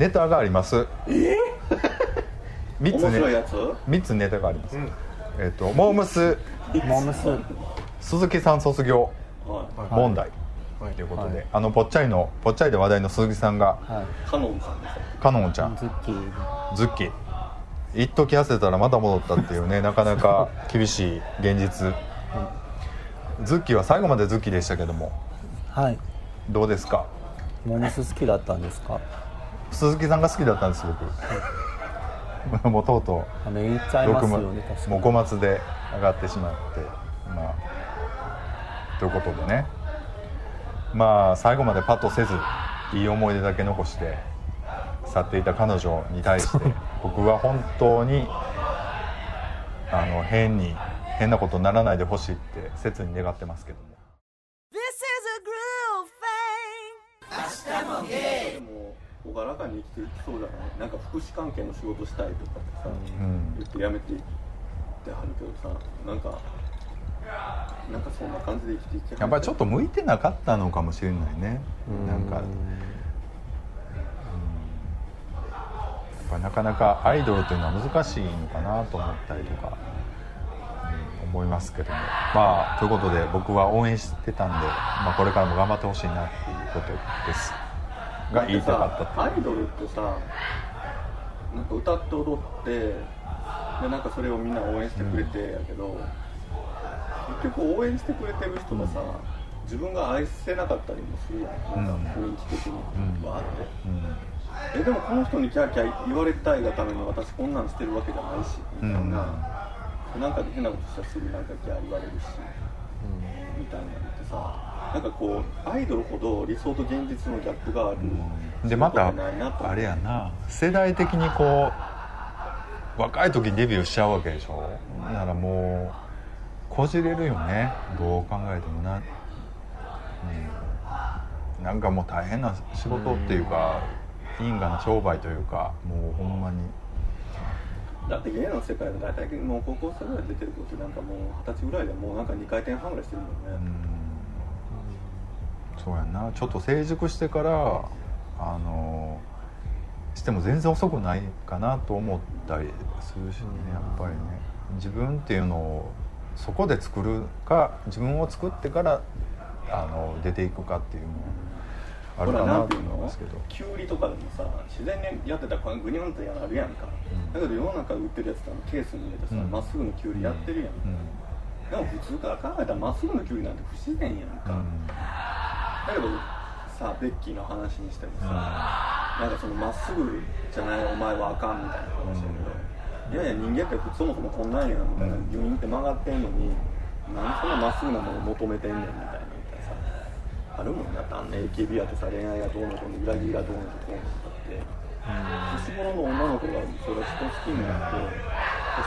ネタがあります。え？3つ面白いねやつ？三つネタがあります、えっ、とモームス。モームス。鈴木さん卒業。はい。問題。ということで、あのぽっちゃりのぽっちゃりで話題の鈴木さんがはカノンさんですよかのんちゃん。いズッキー。ズッキ一時痩せたらまた戻ったっていうね なかなか厳しい現実。ズッキは最後までズッキでしたけども。はい。どうですか？モームス好きだったんですか？鈴木さんが好きだったんです僕。もうとうとあの言っちゃう6いますよもねもうに5月で上がってしまって。まあということでね。まあ最後までパッとせずいい思い出だけ残して去っていた彼女に対して僕は本当にあの変に変なことにならないでほしいって切に願ってますけども。This is a groove thing. でも朗らかに生きていきそうじゃなんか福祉関係の仕事したいとかってさ、ん言って辞めていってはるけどさなんかなんかそんな感じで生きていきやっぱりちょっと向いてなかったのかもしれないねなんかうんやっぱなかなかアイドルというのは難しいのかなと思ったりとか、うん思いますけどもまあということで僕は応援してたんで、まあ、これからも頑張ってほしいなっていうことですが言いたかったアイドルってさなんか歌って踊ってでなんかそれをみんな応援してくれてやけど、結局応援してくれてる人がさ、自分が愛せなかったりもするやんなんか雰囲気的に。わーって、えでもこの人にキャーキャー言われたいがために私こんなんしてるわけじゃないしみたいな、なんか変なことしたらすぐなんかキャー言われるし、みたいなのってさなんかこうアイドルほど理想と現実のギャップがある、でまたあれやな。世代的にこう若い時にデビューしちゃうわけでしょ。だからもうこじれるよね。どう考えてもな、うん、なんかもう大変な仕事っていうか因果な商売というかもうほんまに。だって芸の世界で大体もう高校生ぐらい出てる子ってなんかもう二十歳ぐらいでもうなんか2回転半ぐらいしてるもんね、そうやんな。ちょっと成熟してからあのしても全然遅くないかなと思ったりするしねやっぱりね。自分っていうのをそこで作るか自分を作ってからあの出ていくかっていうのはあるほからなとなんていうの？思いますけどキュウリとかでもさ自然にやってたらグニョンってやるやんか、だけど世の中売ってるやつってケースに入れてさうん。ま、っすぐのキュウリやってるやん、うん。でも普通から考えたらまっすぐのキュウリなんて不自然やんか、だけどさベッキーの話にしてもさ、なんかそのまっすぐじゃないお前はあかんみたいな話だけど、いやいや人間ってそもそもこんなんやんみたいなギュインって曲がってんのになんでそんなまっすぐなもの求めてんねんみたいなみたいなさあるもんだってあんな AKB やってさ恋愛がどうのこうの裏切りがどうのこうのとかって。年頃の女の子がそれ人好きになって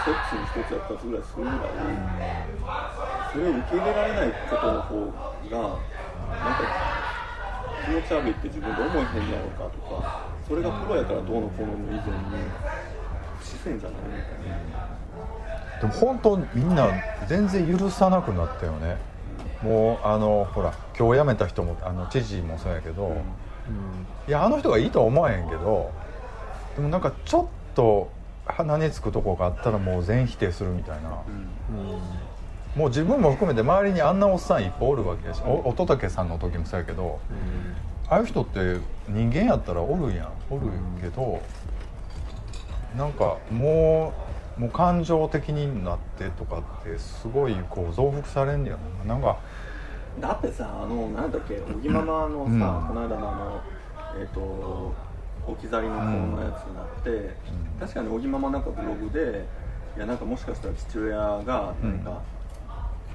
セックスに一つや二つぐらいするぐらいそれを受け入れられないことの方がなんか気持ち悪いって自分で思えへんやろうかとかそれがプロやからどうのこうのの以前に不自然じゃないみたいな。でも本当みんな全然許さなくなったよね。もうあのほら今日辞めた人もあの知事もそうやけど、いやあの人がいいとは思わへんけどでもなんかちょっと鼻につくとこがあったらもう全否定するみたいな、もう自分も含めて周りにあんなおっさんいっぱいおるわけやし、お乙武さんの時もそうやけど、ああいう人って人間やったらおるやんおるけど、なんかもうもう感情的になってとかってすごいこう増幅されんねやな。なんかだってさあのなんだっけ小木ママのさ、うん。この間のあのえっ、と置き去りの子のやつになって、確かに小木ママなんかブログでいやなんかもしかしたら父親がなんか、うん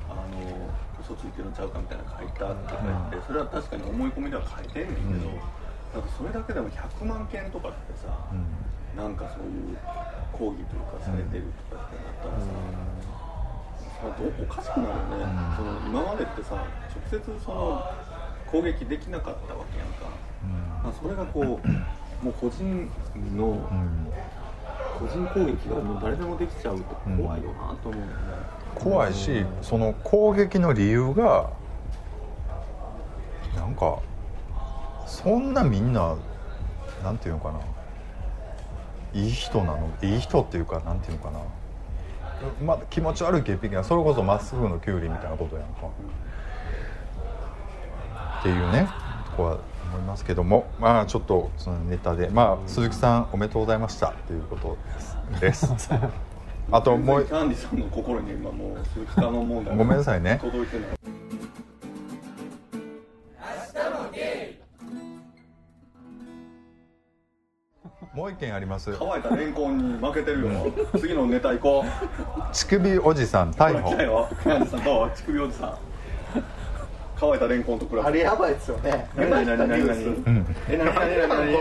あの嘘ついてるんちゃうかみたいなの書いたって書いて、それは確かに思い込みでは書いてんねんけど、うん。なんかそれだけでも100万件とかってさ、なんかそういう抗議というかされてるとかってなったらさ、さどうおかしくなるよね、その今までってさ直接その攻撃できなかったわけやんか、まあ、それがこう もう個人のうん。個人攻撃がもう誰でもできちゃうと怖いよなと思うよね、怖いしその攻撃の理由がなんかそんなみんななんていうのかな。いい人なの？いい人っていうかなんていうのかな。まあ気持ち悪い潔癖なそれこそまっすぐのキュウリみたいなことやんか。っていうねとこは思いますけども。まあちょっとそのネタで。まあ鈴木さんおめでとうございました。っていうことですです。あともうキャンディさんの心に今もう鈴木さんの問題ごめんなさいね。届いてない。もう一件あります。乾いたレンコンに負けてるよ。次のネタ行こう。乳首おじさん逮捕。乳首おじさん。乾いたレンコンと比べて。あれやばいですよね。何何何何？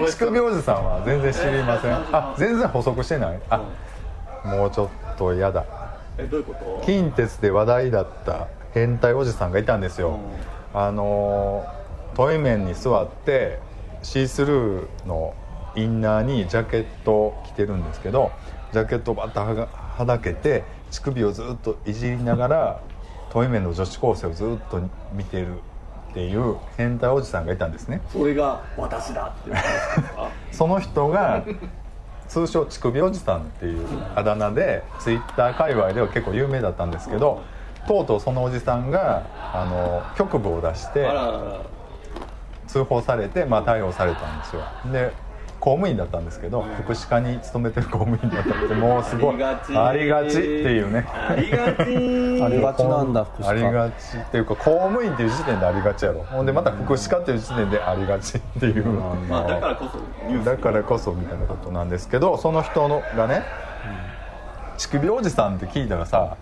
乳首おじさんは全然知りません。あ全然補足してない。あもうちょっと嫌だ。えどういうこと？近鉄で話題だった変態おじさんがいたんですよ、あのートイメンに座ってシースルーのインナーにジャケットを着てるんですけどジャケットをバッとはがはだけて乳首をずっといじりながら トイメンの女子高生をずっと見てるっていう変態おじさんがいたんですね。それが私だって その人が通称乳首おじさんっていうあだ名でツイッター界隈では結構有名だったんですけどとうとうそのおじさんがあの局部を出して通報されて、まあ、逮捕されたんですよ。で公務員だったんですけど福祉課に勤めてる公務員だったんで もうすごいありがち。ありがちっていうね。ありがち。ありがちなんだ福祉課。ありがちっていうか公務員っていう時点でありがちやろ。ほんでまた福祉課っていう時点でありがちっていう、まあだからこそニュース。だからこそみたいなことなんですけどその人のがね乳首おじさんって聞いたらさ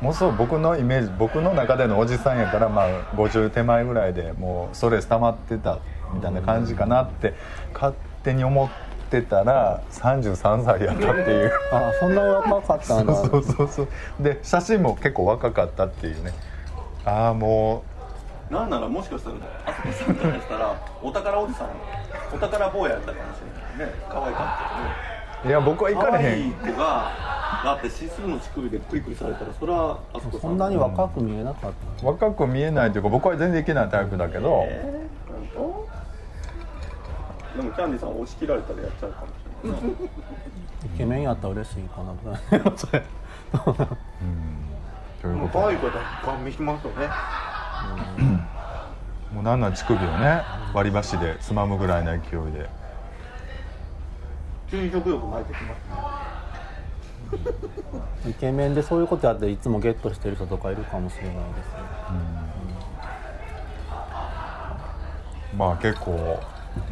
もうそう僕のイメージ僕の中でのおじさんやからまあ50手前ぐらいでもうストレス溜まってたみたいな感じかなって勝手に思ってたら33歳やったっていう。あそんなに若かったんだ。そうそうそうで写真も結構若かったっていうね。ああもなんならもしかしたらあそこさんからしたらお宝おじさんお宝坊ややったかもしれないね。可愛かったよね。ういや僕は行かれへん。可愛い子がだってシスルの乳首でクリクリされたらそれはあそこさん。そんなに若く見えなかった若く見えないというか僕は全然いけないタイプだけど、えー、でもキャンディさん押し切られたらやっちゃうかもしれない。なイケメンやったら嬉しいかな。それということ可愛い子だガン見しますよねもうなんなん乳首をね割り箸でつまむぐらいの勢いで。急に食欲湧いてきますね。イケメンでそういうことやっていつもゲットしてる人とかいるかもしれないですね。まあ結構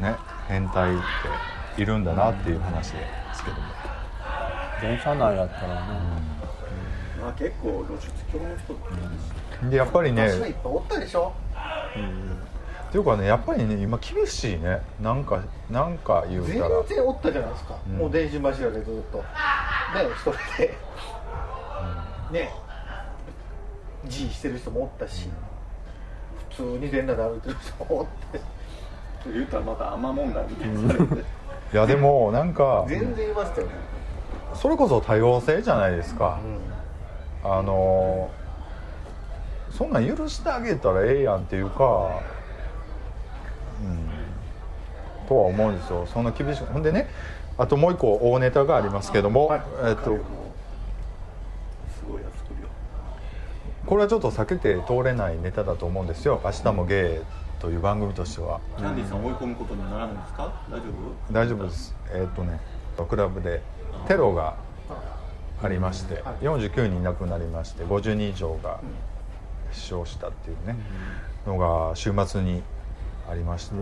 ね変態っているんだなっていう話ですけども。電車内やったらね、まあ結構露出狂の人ってでやっぱりねいっぱいおったでしょ。っていうかねやっぱりね今厳しいね。なんかなんか言う全たら。然おったじゃないですか、ん。もう電信柱でずっと。ね一人で、ね。G してる人もおったし、普通に全裸で歩いてる人もおって言ったらまた甘問題みたいにされていやでもなんか。全然いましたよね、それこそ多様性じゃないですか。あのそんなん許してあげたらええやんっていうかうん。とは思うんですよ。そんな厳しく。ほんでねあともう一個大ネタがありますけども、はい。えっとすごいやつ作るよ。これはちょっと避けて通れないネタだと思うんですよ「明日もゲイ」という番組としては。キャンディーさん追い込むことにはならないんですか？大丈夫？大丈夫です。えっとねクラブでテロがありまして49人亡くなりまして50人以上が死傷したっていうねのが週末にありまして。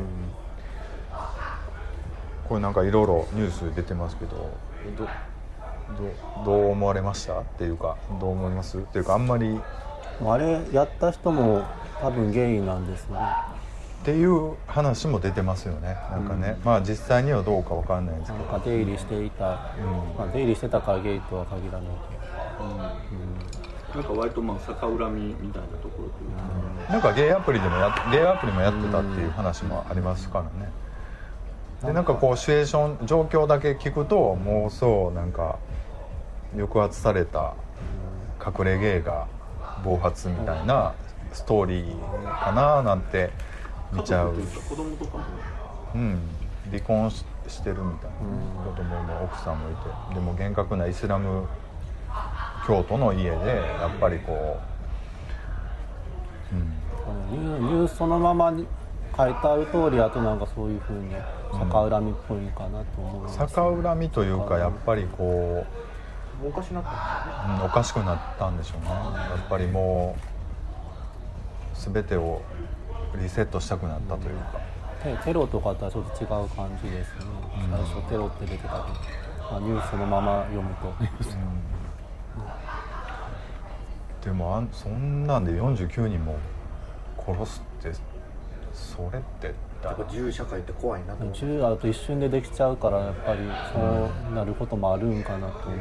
これなんかいろいろニュース出てますけどどどどう思われました？っていうかどう思います？っていうかあんまり。あれやった人も多分ゲイなんですねっていう話も出てますよね。なんかね、まあ実際にはどうかわかんないですけど。なんか出入りしていた、まあ、出入りしてたからゲイとは限らないなんか割とまあ逆恨みみたいなところというか、なんかゲイアプリでもやゲイアプリもやってたっていう話もありますからね。でなんか。こうシチュエーション状況だけ聞くともうそうなんか抑圧された隠れゲイが暴発みたいなストーリーかななんて見ちゃう。子供とかもうん。離婚してるみたいな子供も奥さんもいてでも厳格なイスラム教徒の家でやっぱりこう、うん、ニュースそのままに書いてある通りあとなんかそういうふうに逆恨みっぽいかなと思います、逆恨みというかやっぱりこおかしなったんう、んおかしくなったんでしょうねやっぱりもう全てをリセットしたくなったというか、テテロとかとはちょっと違う感じですね、最初テロって出てたけど、まあ、ニュースそのまま読むと。でもあんそんなんで49人も殺すってそれってやっぱ銃社会って怖いなと銃あると一瞬でできちゃうからやっぱりそうなることもあるんかなと思う、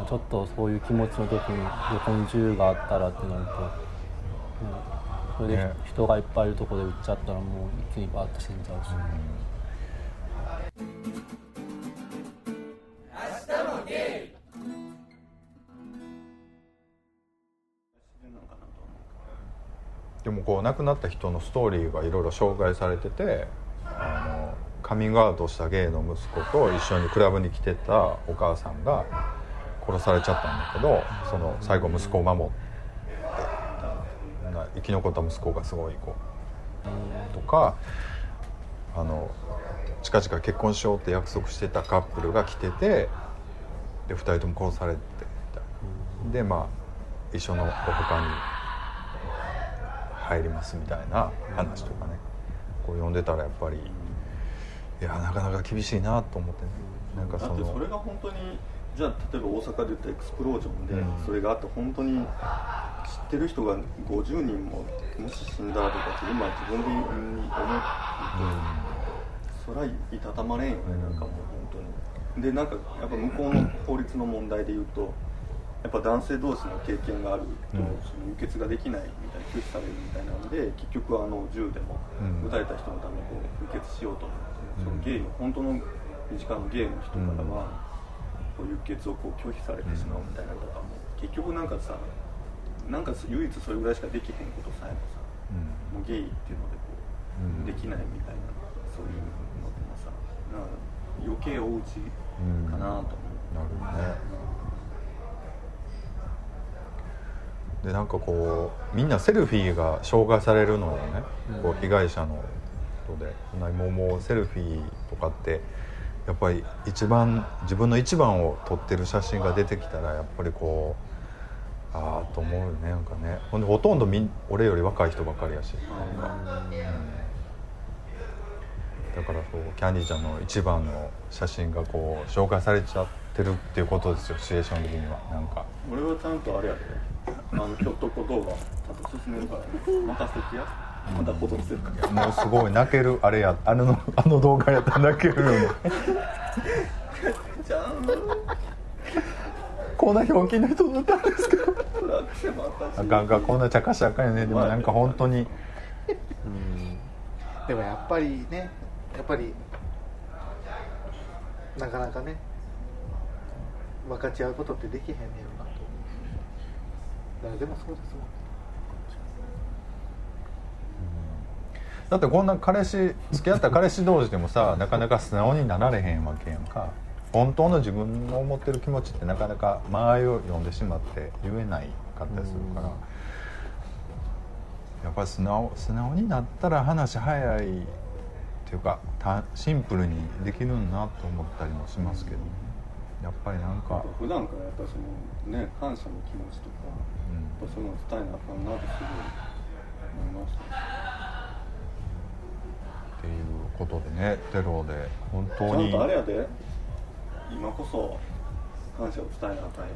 うん。ちょっとそういう気持ちの時に横に銃があったらってなると、うんそれでね人がいっぱいいるところで撃っちゃったらもう一気にバーッと死んじゃうし、でもこう亡くなった人のストーリーがいろいろ紹介されててあのカミングアウトしたゲイの息子と一緒にクラブに来てたお母さんが殺されちゃったんだけどその最後息子を守ってな生き残った息子がすごいこうとかあの近々結婚しようって約束してたカップルが来ててで2人とも殺されてでまあ一緒のお墓に入りますみたいな話とかね。こう読んでたらやっぱりいやなかなか厳しいなと思ってね。なんかだそのそれが本当にじゃあ例えば大阪で言ったエクスプロージョンで、うん。それがあって本当に知知ってる人が50人ももし死んだらとかって今自分で思うと、そりゃいたたまれんよねなんかもう本当にでなんかやっぱ向こうの法律の問題で言うとやっぱ男性同士の経験があると、うんその輸血ができないみたいな拒否されるみたいなので結局あの銃でも撃たれた人のためにこう輸血しようと思って、そのゲイの本当の身近なゲイの人からは、こう輸血をこう拒否されてしまうみたいなのとかも結局なんかさなんか唯一それぐらいしかできへんことさえもさもうゲイっていうのでこう、うんできないみたいなそういうのでもさなんか余計おうちかなと思う、なるね。でなんかこうみんなセルフィーが紹介されるのよね、こう被害者の人で。なもうもうセルフィーとかってやっぱり一番自分の一番を撮ってる写真が出てきたらやっぱりこうああと思うよねなんかね。ほんでほとんどみん俺より若い人ばっかりやし、だからそうキャンディーちゃんの一番の写真がこう紹介されちゃってるっていうことですよシチュエーション的には。なんか。俺はちゃんとあれやで。あのひょっとこ動画ちゃんと進めるからね任せてや。また保存してるから。もうすごい泣けるあれやあのあの動画やったら泣けるよこんなひょうきんな人だったんですけどあかんかこんな茶化しあかんよね。でもなんか本当に。でもやっぱりねやっぱりなかなかね分かち合うことってできへんねやろなと。誰でもそうですもん。だってこんな彼氏付き合った彼氏同士でもさなかなか素直になられへんわけやんか本当の自分の思ってる気持ちってなかなか間合いを読んでしまって言えないかったりするからやっぱり素直素直になったら話早いっていうかたシンプルにできるんなと思ったりもしますけどやっぱりなんか、普段からやっぱそのね感謝の気持ちとかやっぱそういうの伝えなあかんなってすごい思いました。っていうことでねテロで本当ちゃんにとあれやで今こそ感謝を伝えなあかん。よ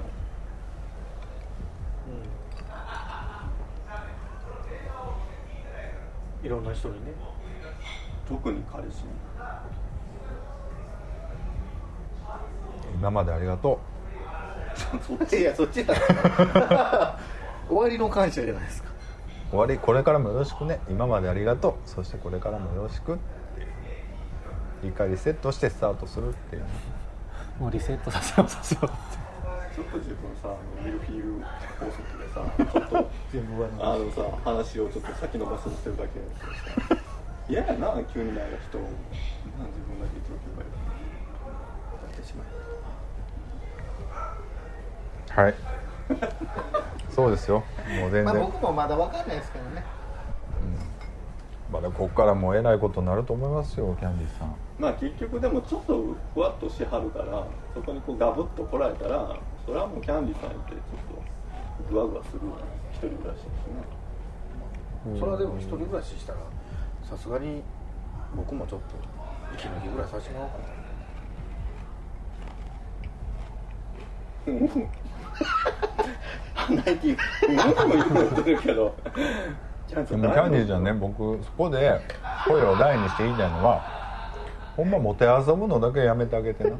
いろんな人にね。特に彼氏に。今までありがとそっちいやそっちだ。終わりの感謝じゃないですか。う終わりこれからもよろしくね。今までありがとう。そしてこれからもよろしくっていう。一回リセットしてスタートするっていうもうリセットさせようさせようって。ちょっと自分さあのミルフィーユ法則でさちょっとあのさ話をちょっと先延ばしにしてるだけでさ。嫌やな急にない人をな自分だけ言っておけばいいやってしまえはい。そうですよ。もう全然、まあ僕もまだわかんないですけどねまだここからもうえらいことになると思いますよキャンディーさん。まあ結局でもちょっとふわっとしはるからそこにこうガブッと来られたらそれはもうキャンディーさんってちょっとグワグワする一人暮らしですね。それはでも一人暮らししたらさすがに僕もちょっと息抜きぐらいさせてもらおうかな。ナイキうん。も言ってるけどでもキャンディーちゃんね僕そこで声を大にして言いたいのはほんまモテ遊ぶのだけやめてあげてな。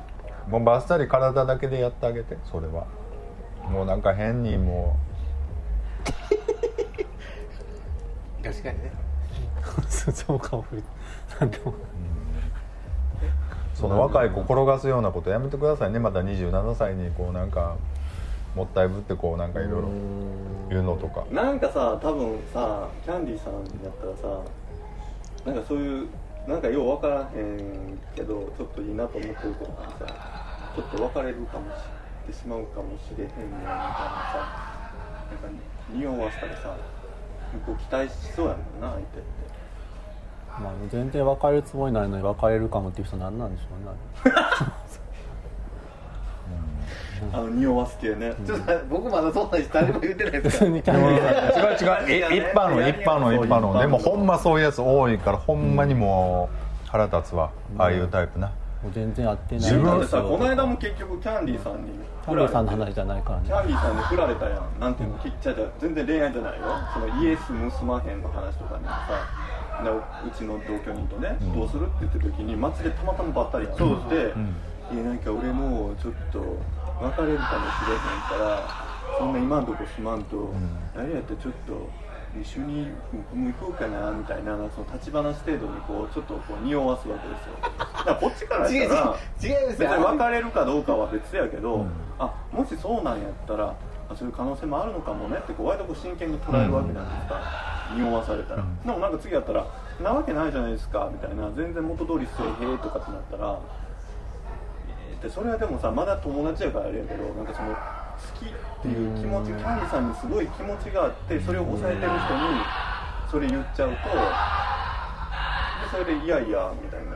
もうバッサリ体だけでやってあげてそれは。もうなんか変にも 確かにね。そうかも。なんでも。うその若い子転がすようなことやめてくださいね。また27歳にこうなんかもったいぶってこうなんかいろいろ言うのとか。なんかさ多分さキャンディーさんになったらさなんかそういうなんかよう分からへんけどちょっといいなと思ってる子とかにさちょっと別れるかもしってしまうかもしれへんねんみたいなさなんか匂わしたらさ向こう期待しそうやもんな相手って。まあ、全然別れるつもりないのに別れるかもっていう人何なんでしょうね あの匂わす系ね、ちょっと僕まだそんな人誰も言ってないですか？普通にキャンディーさん違う違うい一般の一般の一般のでもほんまそういうやつ多いからほんまにもう腹立つわ。ああいうタイプな。もう全然会ってない。自分ですよこの間も結局キャンディーさんにキャンディーさんの話じゃないからね。キャンディーさんに振られたやん。なんていうの？ちっちゃいじゃ全然恋愛じゃないよ。そのイエス結まへんの話とかにもさでうちの同居人とね、どうするって言った時に街でたまたまばったり会って、いやなんか俺もちょっと別れるかもしれへんからそんな今んとこ住まんと、あれやったらちょっと一緒に僕も行こうかなみたいなその立ち話程度にこうちょっとこう匂わすわけですよ。だからこっちから違う違うやったら違います別によ別れるかどうかは別やけど、あもしそうなんやったらあそういう可能性もあるのかもねってこう割とこう真剣に捉えるわけなんですか、匂わされたら、でもなんか次やったら「なわけないじゃないですか」みたいな全然元通りせえへんとかってなったらえーでそれはでもさまだ友達やからあれやけどなんかその好きっていう気持ちキャンディさんにすごい気持ちがあってそれを抑えてる人にそれ言っちゃうとでそれで「いやいや」みたいな。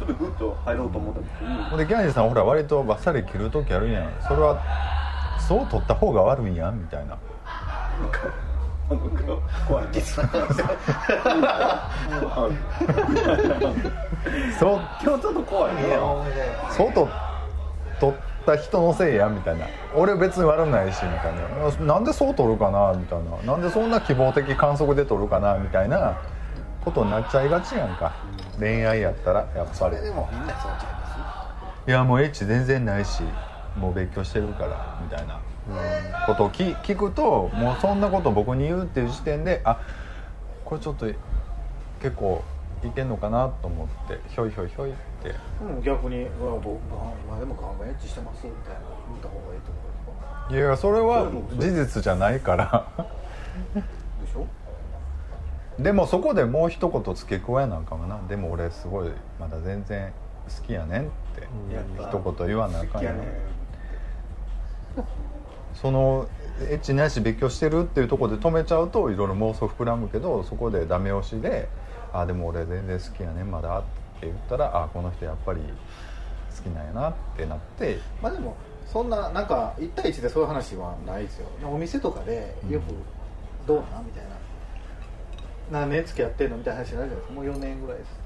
ちょっとグッと入ろうと思った時にでキャンディーさんほら割とバッサリ切る時あるやん。それはそう取った方が悪いんやんみたいな 怖いですよそう今日ちょっと怖いねそうと取った人のせいやみたいな。俺別に悪ないしみたいな。なんでそう取るかなみたいな。なんでそんな希望的観測で取るかなみたいな。ことになっちゃいがちやんか。恋愛やったらやっぱ。りでもみんなそうちゃいます。いやもうエッチ全然ないしもう勉強してるからみたいなことを聞聞くともうそんなこと僕に言うっていう時点であこれちょっと結構いけんのかなと思ってひょいひょいひょいって。うん逆に「うわ僕まあ今でもガンガンエッチしてます」みたいな言った方がいいと思ういやそれは事実じゃないから。でしょ？でもそこでもう一言付け加えなんかもな。でも俺すごいまだ全然好きやねんって。一言言わなあかんやねそのエッチないし別居してるっていうところで止めちゃうといろいろ妄想膨らむけどそこでダメ押しで「あでも俺全然好きやねんまだ」って言ったら「あこの人やっぱり好きなんやな」ってなって。まあでもそんななんか1対1でそういう話はないですよ。お店とかでよく「どうなん?」みたいな「何年付き合ってんの?」みたいな話になるじゃないですか。もう4年ぐらいです。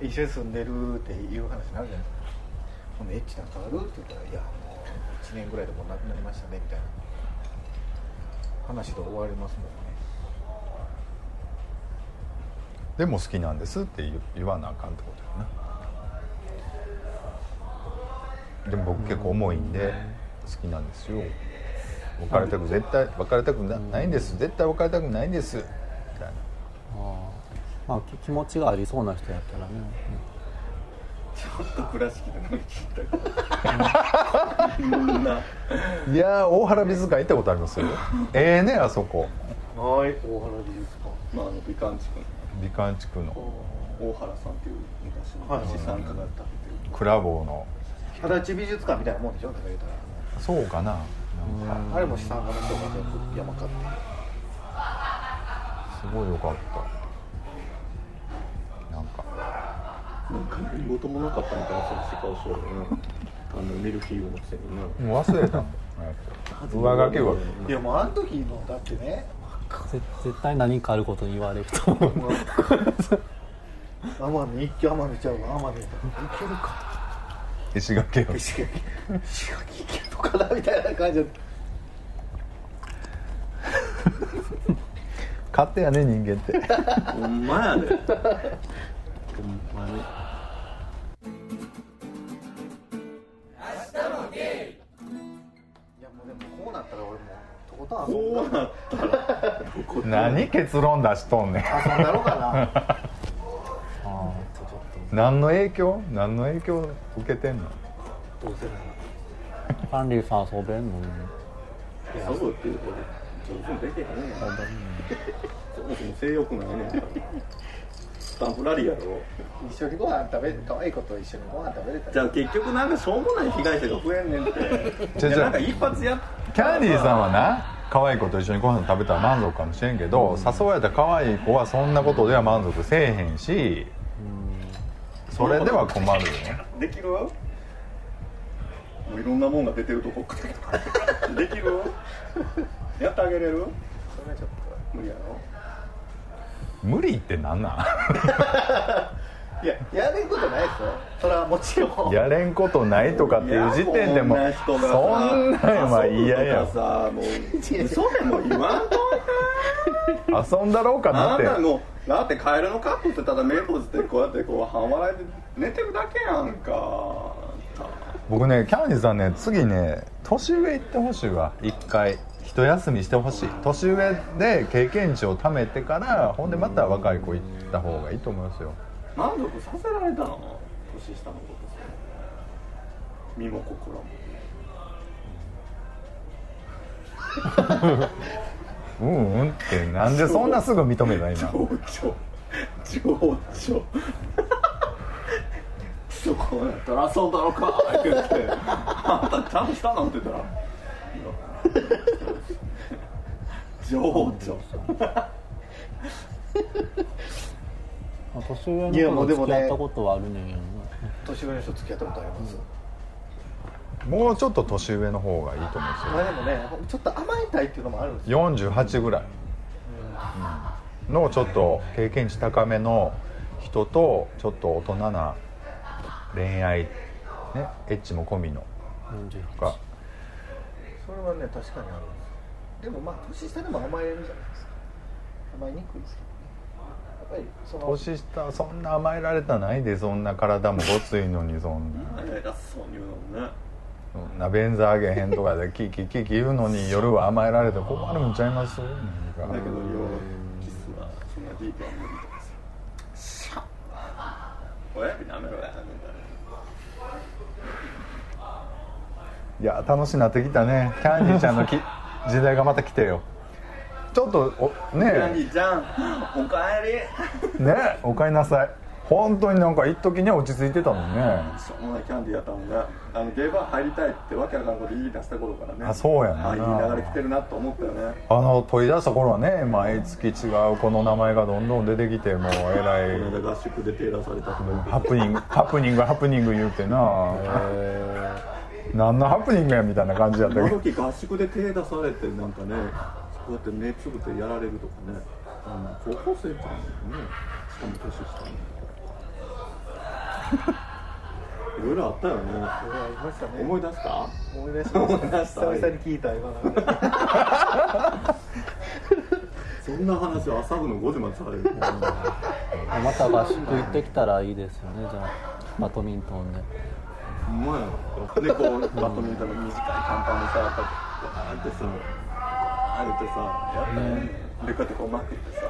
一緒に住んでるっていう話になるじゃないですか。ほんでエッチなんかあるって言ったら「いや1年ぐらいでもなくなりましたね」みたいな話で終わりますもんね。でも好きなんですって言わなあかんってことやな。でも僕結構重いんで好きなんですよ。別れたく絶対別れたくないんです。絶対別れたくないんです。みたいな。あまあ気持ちがありそうな人やったらね、ちょっと倉敷で乗り切ったけど。みんないやー大原美術館行ったことありますよ。ええねあそこ。はい大原美術館。まああの美観地区美観地区の。大原さんっていう昔のはい資産家が建ててる。クラボーの。足立美術館みたいなもんでしょ？だから言うたら。そうかな。あれも資産家の人が全部山買って。すごいよかったなんかなんか何事もなかったみたいな顔しようあのミルフィーユのくせにな。もう忘れた上書きはいやもうあの時のだってね。ぜ絶対何かあることに言われると思う。奄美一挙奄美ちゃうわ奄美いけるか石垣を石垣石垣いけるのかなみたいな感じで勝手やね人間ってほんまやでほんまにとことん遊んだ。こうなったらどこで何結論出しとんねん。遊んだ。ろうかなあ何の影響？何の影響受けてんの？どうせなーファンリーさん遊べんのそうっていうと上手にできへんねんそもそも性欲ないねんスタンプラリーやろ。一緒にご飯食べ可愛い子と？一緒にご飯食べれたらじゃあ結局なんかしょうもない被害者が増えんねんって。じゃなんか一発やっキャンディーさんはな可愛い子と一緒にご飯食べたら満足かもしれんけど、誘われた可愛い子はそんなことでは満足せえへんしそれでは困るよ。ねできるもういろんなもんが出てるとこできる？やってあげれる？それはちょっ無理やろ。無理ってなんなん？と いややれることないですよ。それはもちろん。やれんことないとかっていう時点でもそんなんは嫌や。さもう嘘でも言わんと。遊んだろうかなあってだってカエルのカップってただ目閉じてこうやってこう半笑いで寝てるだけやんか。僕ねキャンディーさんね次ね年上行ってほしいわ。一回。一休みしてほしい。年上で経験値を貯めてからほんでまた若い子行った方がいいと思いますよ満足させられたの？年下のことさ身も心も。うんうんってなんでそんなすぐ認めた今情緒。情緒。そこやったら遊んだろか。言って。あんたちゃんとしたの？って言ったら。情緒年上いやの子ともうでもね。付き合ったことはあるねんや年上の人付き合ったことあります、もうちょっと年上の方がいいと思うんですまあでもねちょっと甘えたいっていうのもあるんですよ。よ48ぐらい。のちょっと経験値高めの人とちょっと大人な恋愛ねエッチも込みの。48とかそれはね確かにあるんですよ。でもまあ年下でも甘えれるじゃないですか。甘えにくいですけどぱりその年下そんな甘えられたないでそんな体もごついのにそん偉そうに言うのね。な便座あげへんとかでキキキキ言うのに夜は甘えられて困るんちゃいます？だけどかよキスはそんなディープは無理とかさシャッ。親指舐めろやみたいいや楽しなってきたね。キャンディーちゃんのき時代がまた来てよちょっとおねィーちゃんおかえり。えねえおかえりなさい。本当になんか一時には落ち着いてたもんね。しょうもないキャンディーやったもんね。あのゲーバー入りたいってわけわからんこと言い出した頃からね。あそうやな。あいい流れ来てるなと思ったよね。あの取り出した頃はね毎月違う子の名前がどんどん出てきてもうえらい合宿で手出されたハプニングハプニングハプニング言うてな。何のハプニングやみたいな感じだった今けど。時合宿で手出されてなんかねこうやって目つぶってやられるとかね。あの高校生かねしかも年下に いろいろあったよね。思い出した？思い出しま思い出した？久々に聞いた今 そんな話を朝部の5時までされる？また合宿行ってきたらいいですよねじゃあ。バドミントンで。うまいでこうバドミントンの短い短パンでさこうやってさあえてさやったねでこうやってこうまくってさ。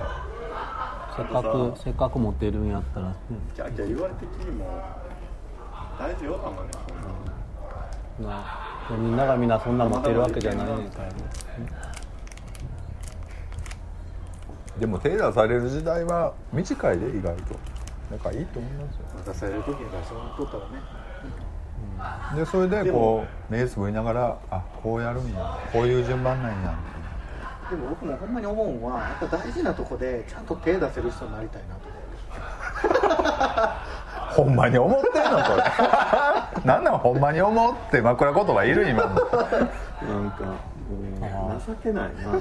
せっかくせっかく持ってるんやったら、ねキャーキャー言われてきりも大事よたまにそん。なまあみんながみんなそんな持ってるわけじゃないねんからねでも手出される時代は短いで意外と。だからいいと思いますよ。出される時に出しとったらね。でそれでこう目つぶりながらあこうやるんやこういう順番なんやでも僕もほんまに思うのはやっぱ大事なとこでちゃんと手出せる人になりたいなと思ほんまに思ってんのこれ。なんなんほんまに思って枕言葉いる今の。なんかもう情けないな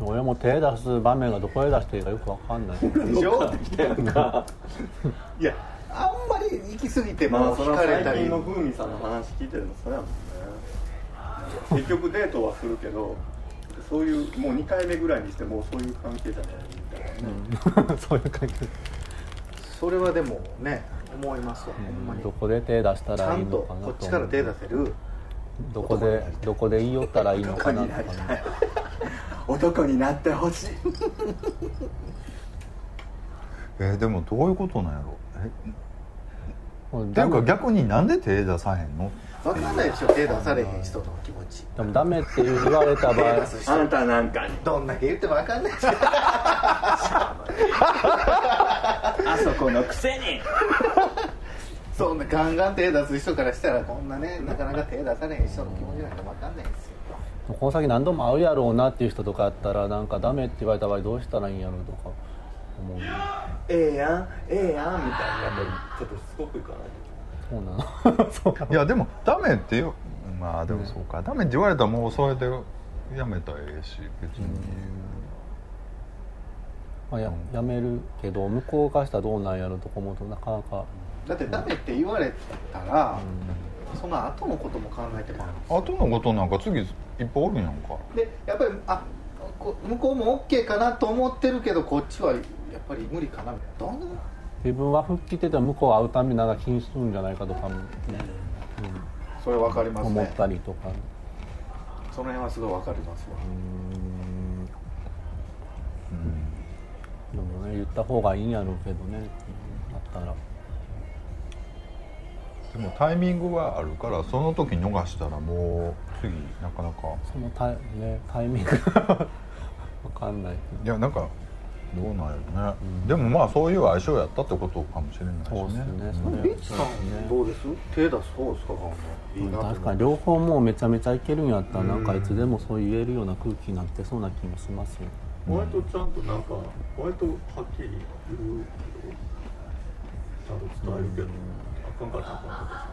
俺も手出す場面がどこで出していいかよくわかんない。うでしょ来たやんかいやあんまり行き過ぎてもまあそれは惹かれたり最近の風味さんの話聞いてるのそれやもんね。結局デートはするけどそういうもう2回目ぐらいにしてもうそういう関係じゃないみたいなね、そういう感じそれはでもね思いますわほんまにどこで手出したちゃんとらいいのかなこっちから手出せる？どこでどこで言いよったらいいのかなとか男になりたねい男になってほしい。えーでもどういうことなんやろ？えもうっていうか逆になんで手出さへんの？分かんないでしょ手出されへん人の気持ち。でもダメって言われた場合。あんたなんかに。どんだけ言っても分かんない。でしょあそこのくせに。そんなガンガン手出す人からしたらこんなねなかなか手出されへん人の気持ちなんか分かんないですよ。この先何度も会うやろうなっていう人とかやったらなんかダメって言われた場合どうしたらいいんやろうとか思う。ええやんええやんみたいな。やっぱりちょっとしつこくいかないそうなの。そうか。いやでもダメってよまあでもそうか、ダメって言われたらもうそれでやめたらええし別に、まあ、ややめるけど向こうからしたらどうなんやろうとか思うとなかなか。だってダメって言われたら、その後のことも考えてもらう。後のことなんか次いっぱいおるんやんか。でやっぱりあこ向こうも OK かなと思ってるけどこっちはやっぱり無理かなみたいな。どんな自分は吹っ切ってても向こう会うためになんか気にするんじゃないかとかも、それ分かります思っねたりとか。その辺はすごい分かりますわ、でもね言った方がいいんやろうけどね。だったら。でもタイミングがあるからその時逃したらもう次なかなか。そのタイ,、ね、タイミング。が分かんないけいやなんかどうなんやろね、でもまあそういう相性やったってことかもしれないしどそうですね。ねそれリッチさんどうです？手出す方ですか？確かに。両方もうめちゃめちゃいけるんやったらなんかいつでもそう言えるような空気になってそうな気もしますよ。割とちゃんとなんか割とはっきり言うけどちゃんと伝えるけど、あかんかったかんか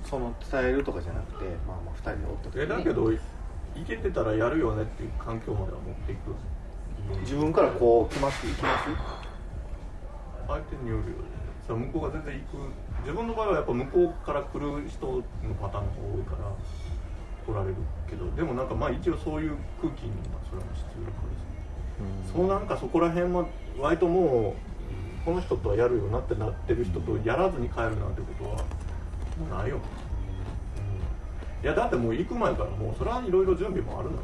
ったしその伝えるとかじゃなくてまあまあ2人でおった時えにだけどいけてたらやるよねっていう環境までは持っていく自分からこう来ます行きます？相手によるよね。そ向こうが全然行く。自分の場合はやっぱ向こうから来る人のパターンの方が多いから来られるけどでもなんかまあ一応そういう空気にはそれは必要だからですそうなんかそこら辺は割ともうこの人とはやるよなってなってる人とやらずに帰るなんてことはないよ、うん、いやだってもう行く前からもうそれはいろいろ準備もあるのよ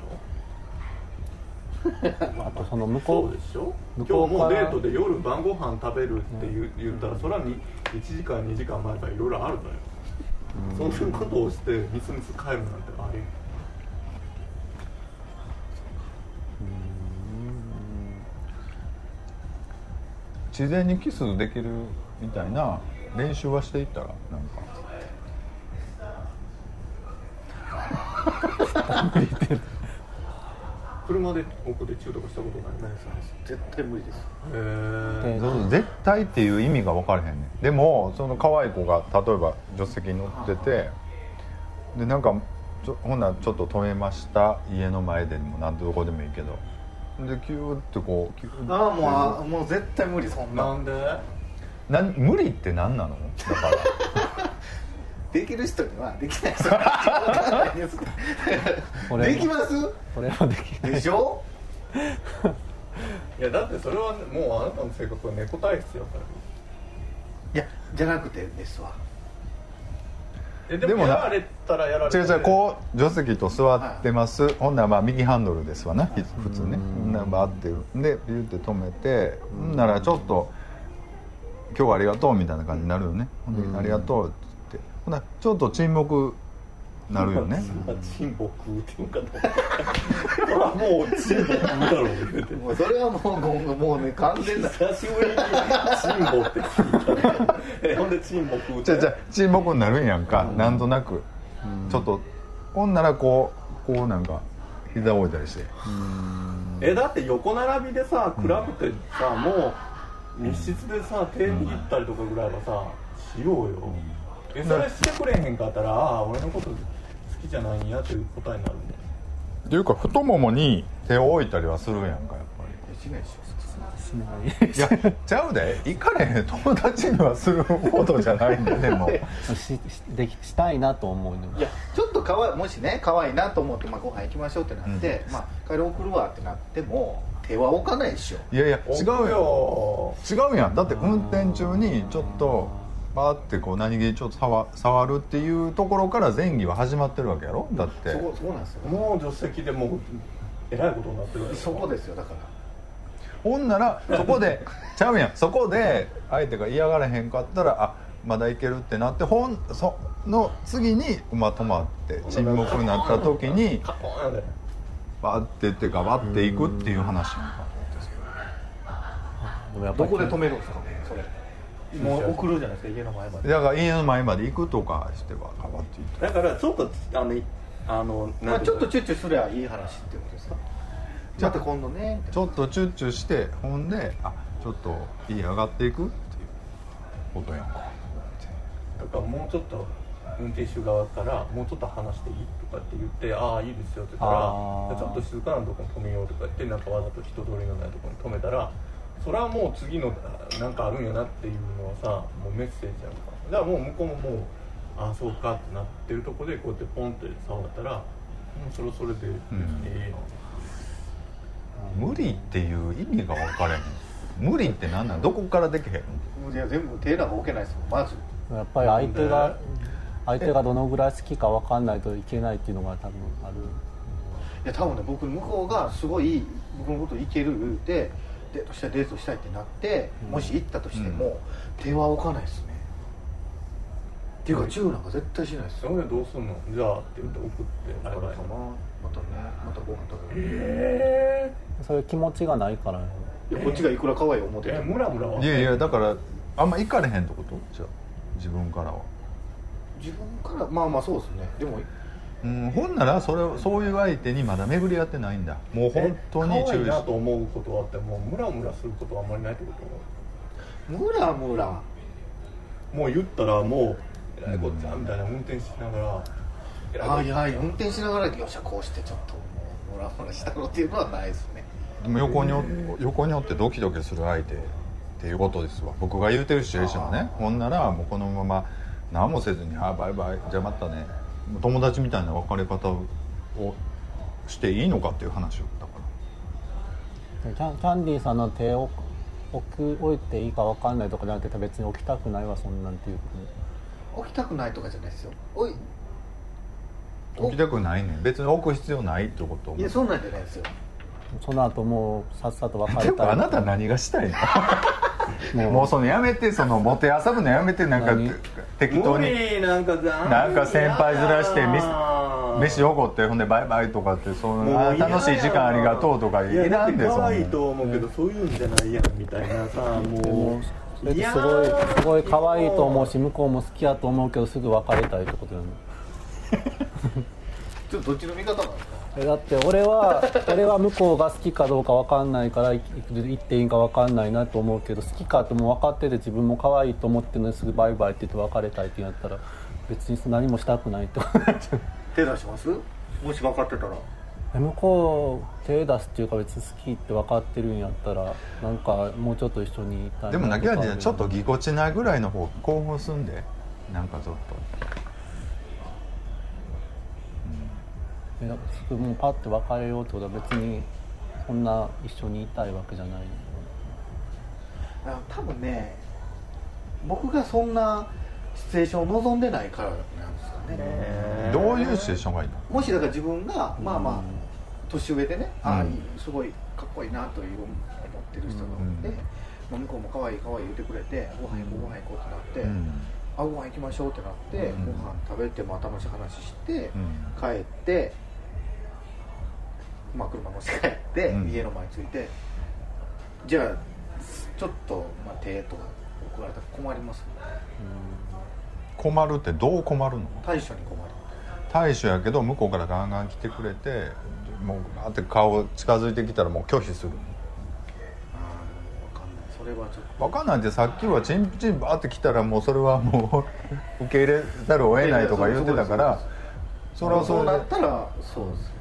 あとその向そこうでしょ？向今日もうデートで夜晩ご飯食べるって言,、う言ったらそれはに1時間2時間前からいろいろあるのよ、そういうことをしてみすみす帰るなんてあり自然にキスできるみたいな練習はしていったらなんか 車で奥で中とかしたことない？絶対無理です。へえ絶対っていう意味が分からへんねん。でもその可愛い子が例えば助手席に乗っててでなんかちょほんならちょっと止めました。家の前でも何どこでもいいけど。でキューってこうキューああもうあもう絶対無理そんな。なんで？なん無理って何なの？だからできる人にはできない人。にはできないですこれできます？それはできない。でしょ？いやだってそれはもうあなたの性格は猫体質やから。いやじゃなくてですわ。えででもやられたらやられて違う違うこう助手席と座ってます、ほんならまあ右ハンドルですわな、ひ普通ね。ならバーってでビューって止めてほんならちょっと「今日はありがとう」みたいな感じになるよね。ほんで「ありがとう」ほんならちょっと沈黙なるよね。そんなチンボ食うっていうかもうチンボ食うだろう言うてもうそれはもうもうもうね完全な。久しぶりにチンボって聞いた。ねえほんでチンボ食うって。じゃあじゃあ沈黙になるんやんか、なんとなく、ちょっとほんならこうこうなんか膝置いたりして。えだって横並びでさクラブってさ、もう密室でさ手握ったりとかぐらいはさしようよ、えそれしてくれへんかったらああ俺のこと好きじゃないんやっていう答えになるねっていうか太ももに手を置いたりはするやんかやっぱしないでししないりいやちゃうで。行かれへん友達にはするほどじゃないんだでも。ししできしたいなと思うでもょいやちょっとかわいもしね可愛いなと思って、まあ、ご飯行きましょうってなって、まあ帰り送るわってなっても手は置かないでしょ。いやいや違うよ。よ。違うやん。だって運転中にちょっとバーってこう何気にちょっと触触るっていうところから前儀は始まってるわけやろ？だって。そこそこなんですよ。もう助手席でもうえらいことになってるそこですよだから。ほんならそこで ちゃうやん。そこで相手が嫌がらへんかったらあまだいけるってなってほんその次に馬止まって沈黙になった時にバーってって。ガバっていくっていう話やんかでもやっぱりどこで止めるんですかそれもう送るじゃないですか家の前まで。だから家の前まで行くとかしてはガバって行ってだからちょっとあのあのまあ、ちょっとチュッチュすりゃいい話ってことですか？じゃあまた今度ね。ちょっとチュッチュしてほんであちょっと家上がっていくっていうことやんか。だからもうちょっと運転手側からもうちょっと話していいとかって言ってああいいですよって言ったらちょっと静かなとこに止めようとか言ってなんかわざと人通りのないところに止めたらそれはもう次のなんかあるんやなっていうのはさもうメッセージやんかだからもう向こうももうああそうかってなってるとこでこうやってポンって触ったらもうそれはそれで、ん。え無理っていう意味が分かれへん。無理って何なん？どこからできへんないや全部手なんか置けないですもんまず。やっぱり相手が相手がどのぐらい好きか分かんないといけないっていうのが多分ある。いや多分ね僕向こうがすごい僕のこといける言うてデートしたいデートしたいってなって、もし行ったとしても、手は置かないですね。っていうかチューなんか絶対しないです。よそれでどうすんの？じゃあって言って送ってだからバイバイままたねまたご飯食べるえそういう気持ちがないからね。いやこっちがいくら可愛い思っててムラムラは？いやいやだからあんま行かれへんってこと？じゃあ自分からは。自分からまあまあそうですね。でもうんほんならそれをそういう相手にまだ巡り合ってないんだ。もう本当に注意しなと思うことはあってもムラムラすることはあんまりないってこと？ムラムラ。もう言ったらもうえらいこっちゃみたいな運転しながらえらいこっはいはい運転しながらよっしゃこうしてちょっともうムラムラしたのっていうのはないですね。でも横にお横におってドキドキする相手っていうことですわ。僕が言うてるシチュエーションはね。ほんならもうこのまま何もせずに「あバイバイじゃあまたね」友達みたいな別れ方をしていいのかっていう話をだから。キャンキャンディーさんの手を置く置いていいか分かんないとかじゃなくて別に置きたくないわそんなんていう置きたくないとかじゃないですよ。おい置きたくないねん。別に置く必要ないってこといやそんなんじゃないですよ。その後もうさっさと別でれたら。もあなた何がしたいの？もう。もうそのやめてそのモテ遊ぶのやめてなんか何？適当に。なんかざな。んか先輩ずらして飯おごってほんでバイバイとかってそうもうあ嫌や楽しい時間ありがとうとかいやいらんでだって可愛いそんと思うけどそういうんじゃないやんみたいなさもう。すごいすごい可愛いと思うし向こうも好きやと思うけどすぐ別れたいってことなの ちょっとどっちの味方なんですか？えだって俺は俺は向こうが好きかどうか分かんないから行行っていいんか分かんないなと思うけど好きかってもう分かってて自分も可愛いと思ってるのにすぐバイバイって言って別れたいってなったら別に何もしたくないって。手出します？もし分かってたら。え向こう手出すっていうか別に好きって分かってるんやったらなんかもうちょっと一緒にいたいでもなきゃとかちょっとぎこちないぐらいの方興奮すんで。なんかちょっえだからすぐもうパッて別れようってことは別にそんな一緒にいたいわけじゃないあ多分ね僕がそんなシチュエーションを望んでないからなんですかね、とどういうシチュエーションがいいの？もしだから自分がまあまあ年上でね、ああうん。いいすごいかっこいいなという思ってる人がいて、うん。まあ向こうも可愛い可愛い言ってくれてご飯行こうご飯行こうってなって、うん。あご飯行きましょうってなって、うん。ご飯食べてまあ楽しい話して、うん。帰って、まあ、車乗せて帰って、うん。家の前に着いてじゃあちょっと待てとか怒られたら困ります困るってどう困るの？対処に困る。大将やけど向こうからガンガン来てくれてもうガーって顔近づいてきたらもう拒否するああ分かんない。それはちょっと。分かんない。ってさっきはチンチンバーって来たらもうそれはもう 受け入れざるを得ないとか言ってたからそれはそそうなったらそうですよ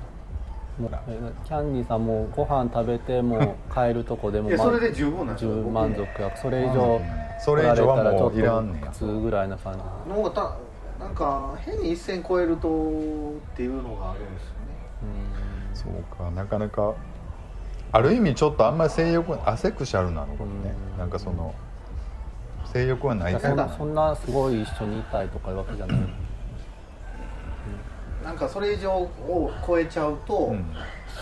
もうえキャンディーさんもご飯食べてもう帰るとこでもそれで十分なんです十よ分満足。やそれ以上それ以上はもういらんねん普通ぐらいな感じの方がたなんか変に一線超えるとっていうのがあるんですよね。そうか。なかなかある意味ちょっとあんまり性欲アセクシャルなのかもね。うん。なんかその性欲はないそんけどなそんなすごい一緒にいたいとかいうわけじゃない、なんかそれ以上を超えちゃうと、うん。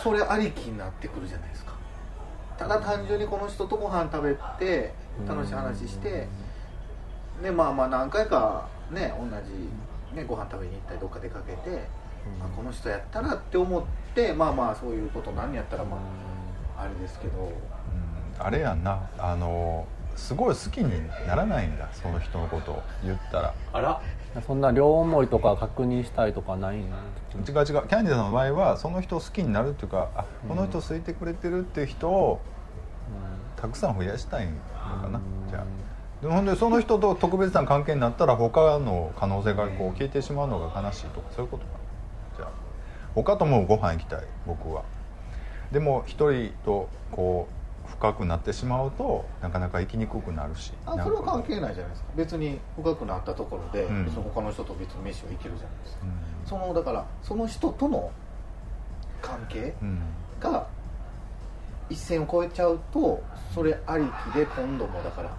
それありきになってくるじゃないですか。ただ単純にこの人とご飯食べて楽しい話してでまあまあ何回かね同じ、ね、ご飯食べに行ったりどっか出かけて、あこの人やったらって思ってまあまあそういうこと何やったらまああれですけど。うん。あれやんな。あのすごい好きにならないんだその人のことを言ったら。あらそんな両思いとか確認したいとかないの？違う違う。キャンディーさんの場合はその人を好きになるっていうかあこの人好いてくれてるっていう人をたくさん増やしたいのかな。じゃあ。でほんでその人と特別な関係になったら他の可能性がこう消えてしまうのが悲しいとかそういうことかな。じゃあ。他ともご飯行きたい僕は。でも一人とこう深くなってしまうとなかなか生きにくくなるし。あそれは関係ないじゃないですか。別に深くなったところで、うん。別に他の人と別に飯を行けるじゃないですか、うん。そのだからその人との関係うん。が一線を越えちゃうとそれありきで今度もだから。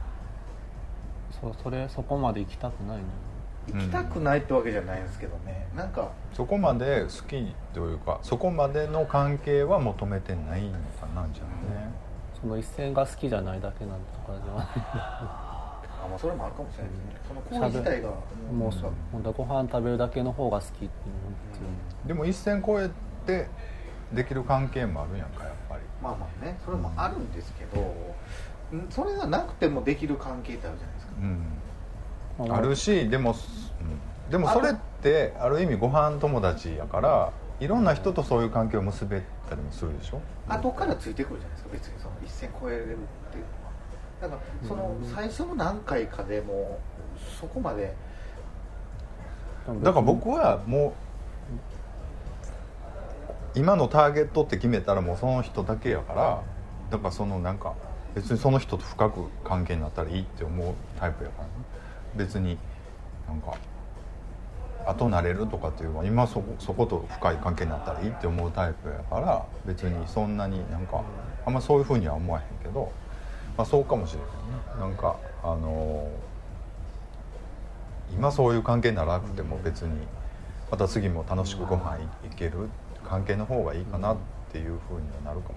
そうそれそこまで行きたくないの行きたくないってわけじゃないんですけどね。なんか。そこまで好きというかそこまでの関係は求めてないのかなじゃあね、その一線が好きじゃないだけなんとかじゃないあ まあそれもあるかもしれないですね。その行為自体がもうさ本当はご飯食べるだけの方が好きっていうのでも一線越えてできる関係もあるやんかやっぱり。まあまあね。それもあるんですけど、ん。それがなくてもできる関係ってあるじゃないですか。うん。あるしでも、うん。でもそれってある意味ご飯友達やからいろんな人とそういう関係を結べたりもするでしょ？後からついてくるじゃないですか別にその一線越えれるっていうのは。だからその最初の何回かでもうそこまで。だから僕はもう今のターゲットって決めたらもうその人だけやからだからそのなんか別にその人と深く関係になったらいいって思うタイプやからね別になんか後なれるとかっていうのは今そこそこと深い関係になったらいいって思うタイプやから別にそんなになんかあんまそういうふうには思わへんけど、まあ、そうかもしれないね。なんかあの今そういう関係にならなくても別にまた次も楽しくご飯行ける関係の方がいいかなっていうふうにはなるかも。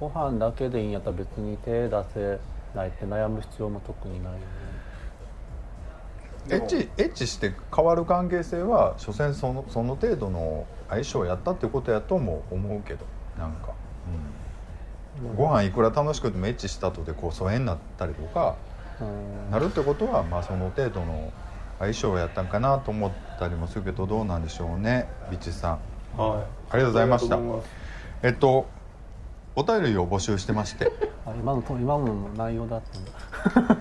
ご飯だけでいいんやったら別に手出せないって悩む必要も特にないよねエッチエッチして変わる関係性は所詮そのその程度の相性をやったっていうことやとも思うけどなんか、うん、ご飯いくら楽しくてもエッチした後でこう疎遠になったりとかうん。なるってことはまあその程度の相性をやったんかなと思ったりもするけどどうなんでしょうねビッチさん。はい。ありがとうございました。えっとお便りを募集してまして。あ今のと今の内容だったんだ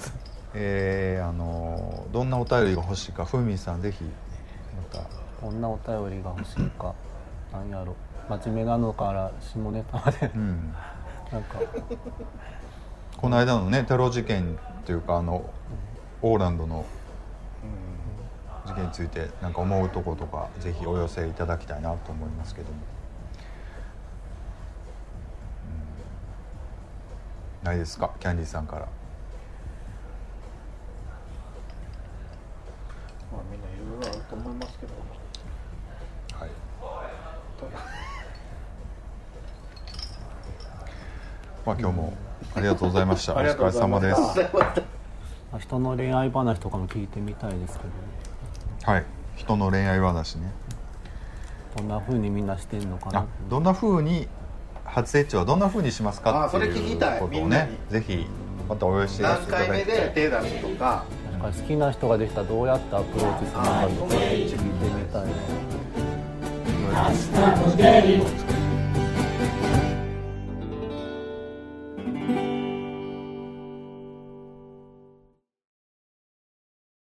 えーあのどんなお便りが欲しいかふみさんぜひまた。どんなお便りが欲しいかなんやろ。真面目なのから下ネタまで。うん。なんか。この間のねテロ事件っていうかあのオーランドの事件についてなんか思うとことかぜひお寄せいただきたいなと思いますけども、うん。ないですか？キャンディーさんからまあみんないろいろあると思いますけど。はい。まあ今日もありがとうございました。お疲れ様です。人の恋愛話とかも聞いてみたいですけどはい。人の恋愛話ね。どんな風にみんなしてんのかな。あどんな風に初エッチはどんな風にしますかあってそれ聞きたい。いうことをねぜひまたお寄せしてい何ただいて。回目で手出すとか好きな人ができたらどうやってアプローチするのかとか聞いてみたいな